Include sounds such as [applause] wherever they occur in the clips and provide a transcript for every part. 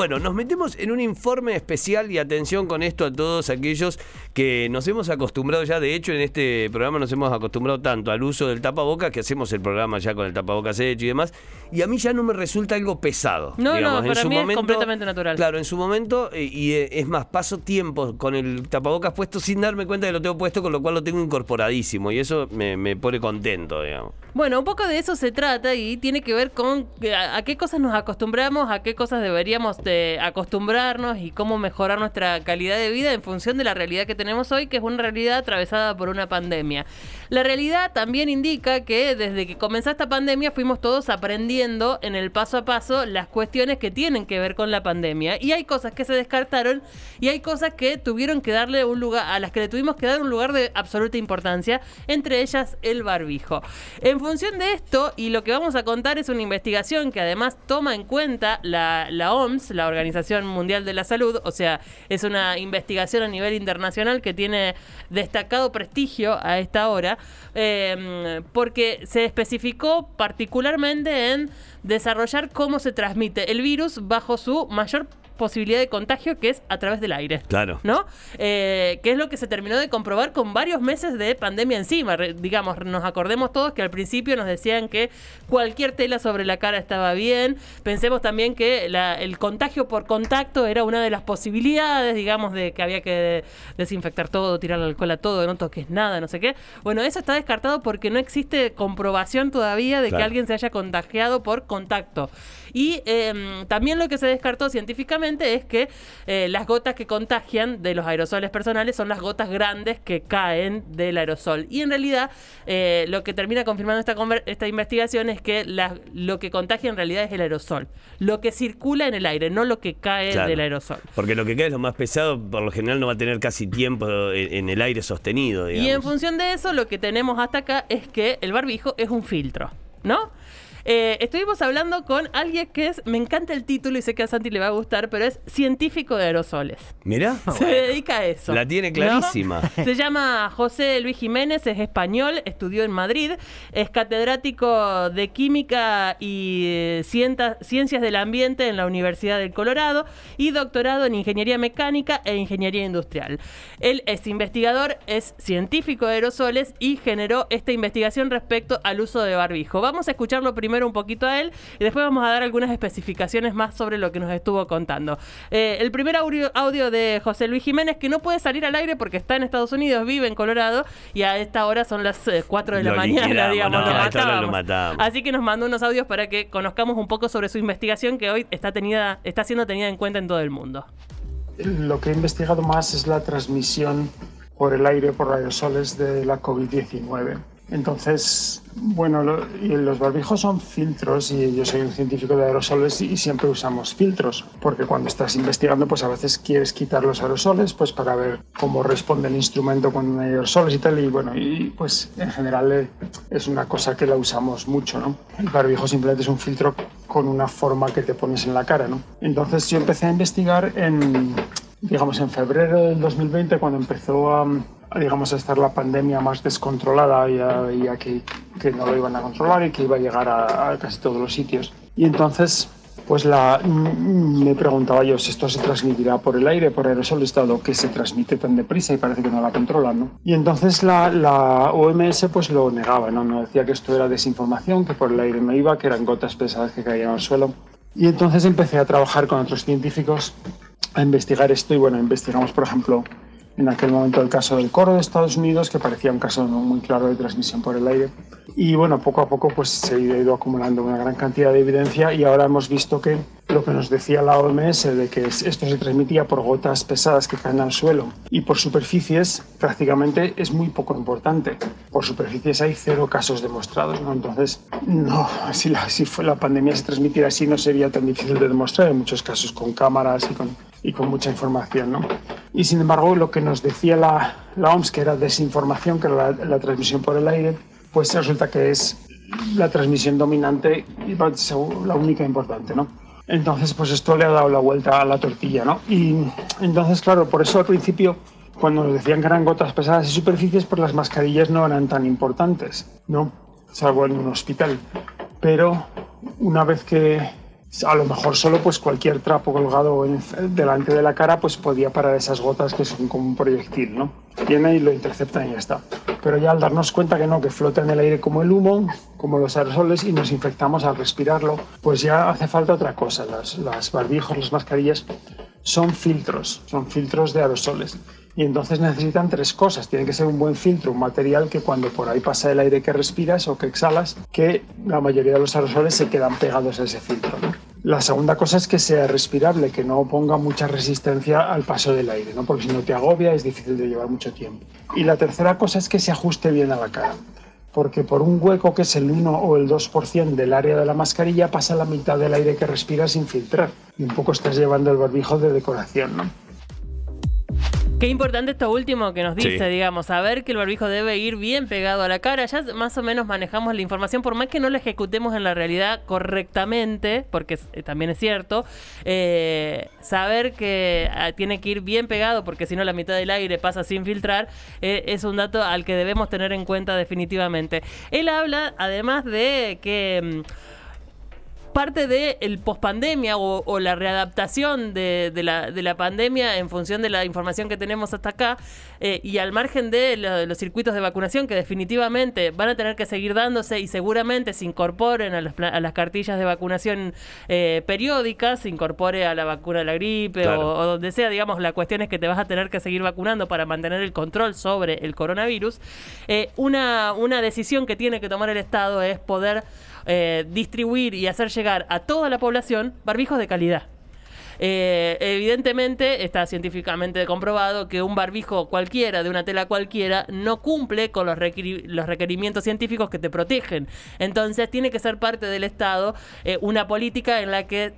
Bueno, nos metemos en un informe especial y atención con esto a todos aquellos que nos hemos acostumbrado ya, de hecho en este programa nos hemos acostumbrado tanto al uso del tapabocas que hacemos el programa ya con el tapabocas hecho y demás, y a mí ya no me resulta algo pesado. No, no, para mí es completamente natural. Claro, en su momento, eh, y eh, es más, paso tiempo con el tapabocas puesto sin darme cuenta que lo tengo puesto, con lo cual lo tengo incorporadísimo y eso me, me pone contento, digamos. Bueno, un poco de eso se trata y tiene que ver con a, qué cosas nos acostumbramos, a qué cosas deberíamos acostumbrarnos y cómo mejorar nuestra calidad de vida en función de la realidad que tenemos hoy, que es una realidad atravesada por una pandemia. La realidad también indica que desde que comenzó esta pandemia fuimos todos aprendiendo en el paso a paso las cuestiones que tienen que ver con la pandemia y hay cosas que se descartaron y hay cosas que tuvieron que darle un lugar a las que le tuvimos que dar un lugar de absoluta importancia, entre ellas el barbijo. En función de esto, y lo que vamos a contar es una investigación que además toma en cuenta la, OMS, la Organización Mundial de la Salud, o sea, es una investigación a nivel internacional que tiene destacado prestigio a esta hora, eh, porque se especificó particularmente en desarrollar cómo se transmite el virus bajo su mayor posibilidad de contagio que es a través del aire. Claro. ¿No? Eh, que es lo que se terminó de comprobar con varios meses de pandemia encima. digamos, nos acordemos todos que al principio nos decían que cualquier tela sobre la cara estaba bien. Pensemos también que el contagio por contacto era una de las posibilidades, digamos, de que había que desinfectar todo, tirar alcohol a todo, no toques nada, no sé qué. Bueno, eso está descartado porque no existe comprobación todavía de que alguien se haya contagiado por contacto. Y em, también lo que se descartó científicamente es que eh, las gotas que contagian de los aerosoles personales son las gotas grandes que caen del aerosol. Y en realidad eh, lo que termina confirmando esta, esta investigación es que lo que contagia en realidad es el aerosol. Lo que circula en el aire, no lo que cae del aerosol. Porque lo que cae es lo más pesado, por lo general no va a tener casi tiempo en, el aire sostenido. Y en función de eso, lo que tenemos hasta acá es que el barbijo es un filtro. ¿No? Eh, estuvimos hablando con alguien que es, me encanta el título y sé que a Santi le va a gustar, pero es científico de aerosoles. Mira. Se dedica a eso. La tiene clarísima. [laughs] Se llama José Luis Jiménez, es español, estudió en Madrid, es catedrático de Química y eh, Ciencias del Ambiente en la Universidad del Colorado y doctorado en Ingeniería Mecánica e Ingeniería Industrial. Él es investigador, es científico de aerosoles y generó esta investigación respecto al uso de barbijo. Vamos a escucharlo primero primero un poquito a él y después vamos a dar algunas especificaciones más sobre lo que nos estuvo contando. Eh, el primer audio, de José Luis Jiménez, que no puede salir al aire porque está en Estados Unidos, vive en Colorado y a esta hora son las 4 eh, de la mañana, [laughs] digamos, lo, matamos. Así que nos mandó unos audios para que conozcamos un poco sobre su investigación que hoy está, tenida, está siendo tenida en cuenta en todo el mundo. Lo que he investigado más es la transmisión por el aire, por aerosoles de la COVID-19. Entonces, bueno, los barbijos son filtros y yo soy un científico de aerosoles y siempre usamos filtros, porque cuando estás investigando, pues a veces quieres quitar los aerosoles, pues para ver cómo responde el instrumento con aerosoles y tal, y bueno, y pues en general eh, es una cosa que la usamos mucho, ¿no? El barbijo simplemente es un filtro con una forma que te pones en la cara, ¿no? Entonces yo empecé a investigar en, digamos, en febrero del 2020, cuando empezó a digamos, a estar la pandemia más descontrolada y a, que, que, no lo iban a controlar y que iba a llegar a, casi todos los sitios. Y entonces, pues la, me preguntaba yo si esto se transmitirá por el aire, por aerosol, estado que se transmite tan deprisa y parece que no la controlan, ¿no? Y entonces la, la OMS pues lo negaba, ¿no? No decía que esto era desinformación, que por el aire no iba, que eran gotas pesadas que caían al suelo. Y entonces empecé a trabajar con otros científicos a investigar esto y bueno, investigamos, por ejemplo, en aquel momento el caso del coro de Estados Unidos, que parecía un caso muy claro de transmisión por el aire. Y bueno, poco a poco pues se ha ido acumulando una gran cantidad de evidencia y ahora hemos visto que lo que nos decía la OMS de que esto se transmitía por gotas pesadas que caen al suelo y por superficies prácticamente es muy poco importante. Por superficies hay cero casos demostrados, ¿no? Entonces, no, [laughs] si la, si fue la pandemia se transmitiera así no sería tan difícil de demostrar en muchos casos con cámaras y con, y con mucha información, ¿no? Y sin embargo, lo que nos decía la, la OMS, que era desinformación, que era la, transmisión por el aire, pues resulta que es la transmisión dominante y la única importante, ¿no? Entonces, pues esto le ha dado la vuelta a la tortilla, ¿no? Y entonces, claro, por eso al principio cuando nos decían que eran gotas pesadas y superficies, pues las mascarillas no eran tan importantes, ¿no? Salvo en un hospital. Pero una vez que a lo mejor solo pues cualquier trapo colgado delante de la cara pues podía parar esas gotas que son como un proyectil, ¿no? Viene y lo interceptan y ya está. Pero ya al darnos cuenta que no, que flota en el aire como el humo, como los aerosoles y nos infectamos al respirarlo, pues ya hace falta otra cosa. Las, barbijos, las mascarillas son filtros, son filtros de aerosoles. Y entonces necesitan tres cosas. Tiene que ser un buen filtro, un material que cuando por ahí pasa el aire que respiras o que exhalas, que la mayoría de los aerosoles se quedan pegados a ese filtro. La segunda cosa es que sea respirable, que no ponga mucha resistencia al paso del aire, ¿no? porque si no te agobia es difícil de llevar mucho tiempo. Y la tercera cosa es que se ajuste bien a la cara porque por un hueco que es el 1 o el 2% del área de la mascarilla pasa la mitad del aire que respiras sin filtrar y un poco estás llevando el barbijo de decoración, ¿no? Qué importante esto último que nos dice, digamos, saber que el barbijo debe ir bien pegado a la cara. Ya más o menos manejamos la información, por más que no la ejecutemos en la realidad correctamente, porque eh, también es cierto, eh, saber que ah, tiene que ir bien pegado, porque si no la mitad del aire pasa sin filtrar, eh, es un dato al que debemos tener en cuenta definitivamente. Él habla además de que... Mm, parte del el pospandemia o, o la readaptación de, la, de, la, pandemia en función de la información que tenemos hasta acá eh, y al margen de, los circuitos de vacunación que definitivamente van a tener que seguir dándose y seguramente se incorporen a, las cartillas de vacunación eh, periódicas, se incorpore a la vacuna de la gripe o, donde sea, digamos, la cuestión es que te vas a tener que seguir vacunando para mantener el control sobre el coronavirus. Eh, una, una decisión que tiene que tomar el Estado es poder distribuir y hacer llegar a toda la población barbijos de calidad. Eh, evidentemente está científicamente comprobado que un barbijo cualquiera, de una tela cualquiera, no cumple con los, los requerimientos científicos que te protegen. Entonces tiene que ser parte del Estado eh, una política en la que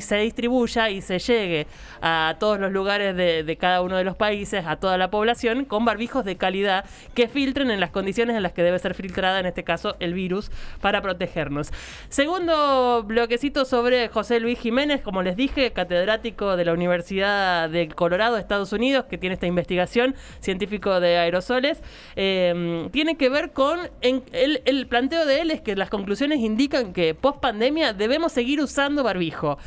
se distribuya y se llegue a todos los lugares de, de cada uno de los países, a toda la población, con barbijos de calidad que filtren en las condiciones en las que debe ser filtrada, en este caso, el virus, para protegernos. Segundo bloquecito sobre José Luis Jiménez, como les dije, de la Universidad de Colorado, Estados Unidos, que tiene esta investigación científico de aerosoles, eh, tiene que ver con el, el planteo de él es que las conclusiones indican que post pandemia debemos seguir usando barbijo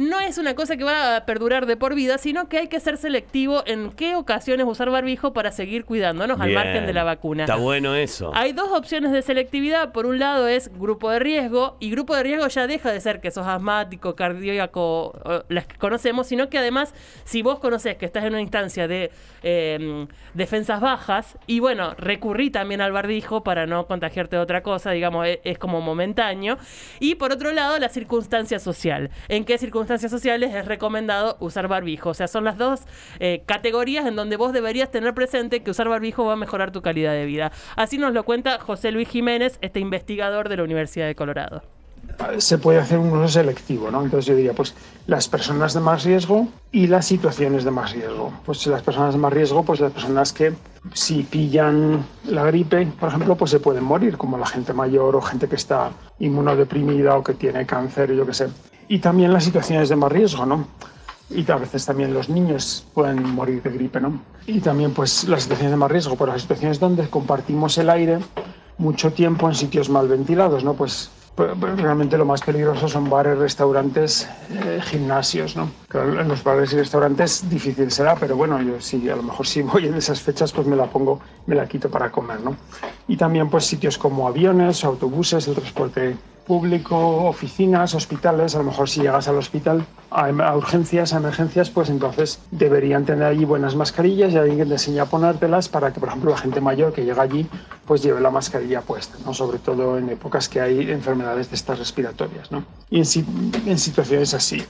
no es una cosa que va a perdurar de por vida, sino que hay que ser selectivo en qué ocasiones usar barbijo para seguir cuidándonos al margen de la vacuna. Está bueno eso. Hay dos opciones de selectividad. Por un lado es grupo de riesgo, y grupo de riesgo ya deja de ser que sos asmático, cardíaco, las que conocemos, sino que además, si vos conoces que estás en una instancia de em, defensas bajas, y bueno, recurrí también al barbijo para no contagiarte de otra cosa, digamos, es, es como momentáneo. Y por otro lado, la circunstancia social. ¿En qué circunstancia? Sociales es recomendado usar barbijo. O sea, son las dos eh, categorías en donde vos deberías tener presente que usar barbijo va a mejorar tu calidad de vida. Así nos lo cuenta José Luis Jiménez, este investigador de la Universidad de Colorado se puede hacer un uso selectivo, ¿no? Entonces yo diría, pues las personas de más riesgo y las situaciones de más riesgo. Pues las personas de más riesgo, pues las personas que si pillan la gripe, por ejemplo, pues se pueden morir, como la gente mayor o gente que está inmunodeprimida o que tiene cáncer, yo qué sé y también las situaciones de más riesgo, ¿no? Y a veces también los niños pueden morir de gripe, ¿no? Y también pues las situaciones de más riesgo, por las situaciones donde compartimos el aire mucho tiempo en sitios mal ventilados, ¿no? Pues, pues realmente lo más peligroso son bares, restaurantes, eh, gimnasios, ¿no? en los bares y restaurantes difícil será, pero bueno, yo sí, a lo mejor [laughs] si voy en esas fechas, pues me la pongo, me la quito para comer, ¿no? Y también pues sitios como aviones, autobuses, el transporte público, oficinas, hospitales, a lo mejor si llegas al hospital a, urgencias, a emergencias, pues entonces deberían tener allí buenas mascarillas y alguien te enseña a ponértelas para que, por ejemplo, la gente mayor que llega allí, pues lleve la mascarilla puesta, ¿no? sobre todo en épocas que hay enfermedades de estas respiratorias. ¿no? Y en, en situaciones así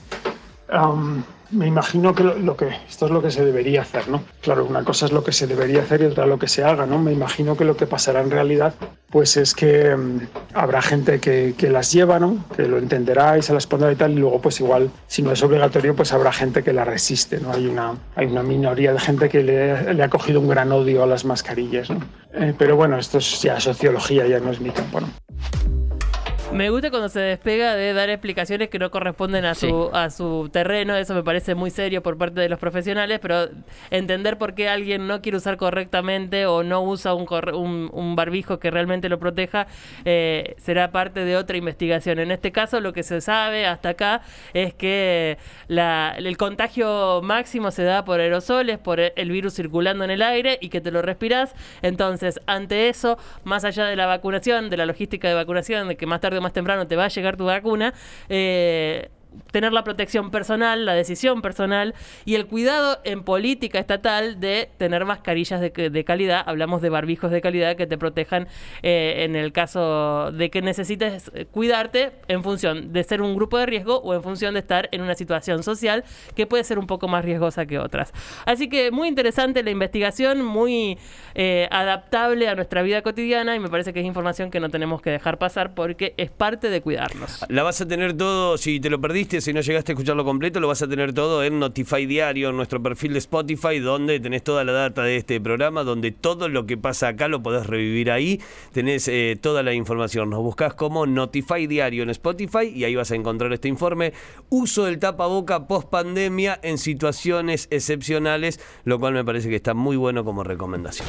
me imagino que esto es lo que se debería hacer, ¿no? Claro, una cosa es lo que se debería hacer y otra lo que se haga, ¿no? Me imagino que lo que pasará en realidad, pues es que mm, habrá gente que, las lleva, ¿no? Que lo entenderá y se las pondrá y tal, y luego, pues igual, si no es obligatorio, pues habrá gente que la resiste, ¿no? Hay una, minoría de gente que le, ha cogido un gran odio a las mascarillas, ¿no? Eh, pero bueno, esto es ya sociología, ya no es mi campo. Me gusta cuando se despega de dar explicaciones que no corresponden a su, a su terreno, eso me parece muy serio por parte de los profesionales, pero entender por qué alguien no quiere usar correctamente o no usa un, un, barbijo que realmente lo proteja, eh, será parte de otra investigación. En este caso, lo que se sabe hasta acá es que el contagio máximo se da por aerosoles, por el virus circulando en el aire y que te lo respiras. Entonces, ante eso, más allá de la vacunación, de la logística de vacunación, de que más tarde más temprano te va a llegar tu vacuna, eh, tener la protección personal, la decisión personal y el cuidado en política estatal de tener mascarillas de, calidad. Hablamos de barbijos de calidad que te protejan eh, en el caso de que necesites cuidarte en función de ser un grupo de riesgo o en función de estar en una situación social que puede ser un poco más riesgosa que otras. Así que muy interesante la investigación, muy eh, adaptable a nuestra vida cotidiana y me parece que es información que no tenemos que dejar pasar porque es parte de cuidarnos. La vas a tener todo si te lo perdiste si no llegaste a escucharlo completo, lo vas a tener todo en Notify Diario, en nuestro perfil de Spotify, donde tenés toda la data de este programa, donde todo lo que pasa acá lo podés revivir ahí. Tenés eh, toda la información. Nos buscás como Notify Diario en Spotify y ahí vas a encontrar este informe. Uso del tapaboca post pandemia en situaciones excepcionales, lo cual me parece que está muy bueno como recomendación.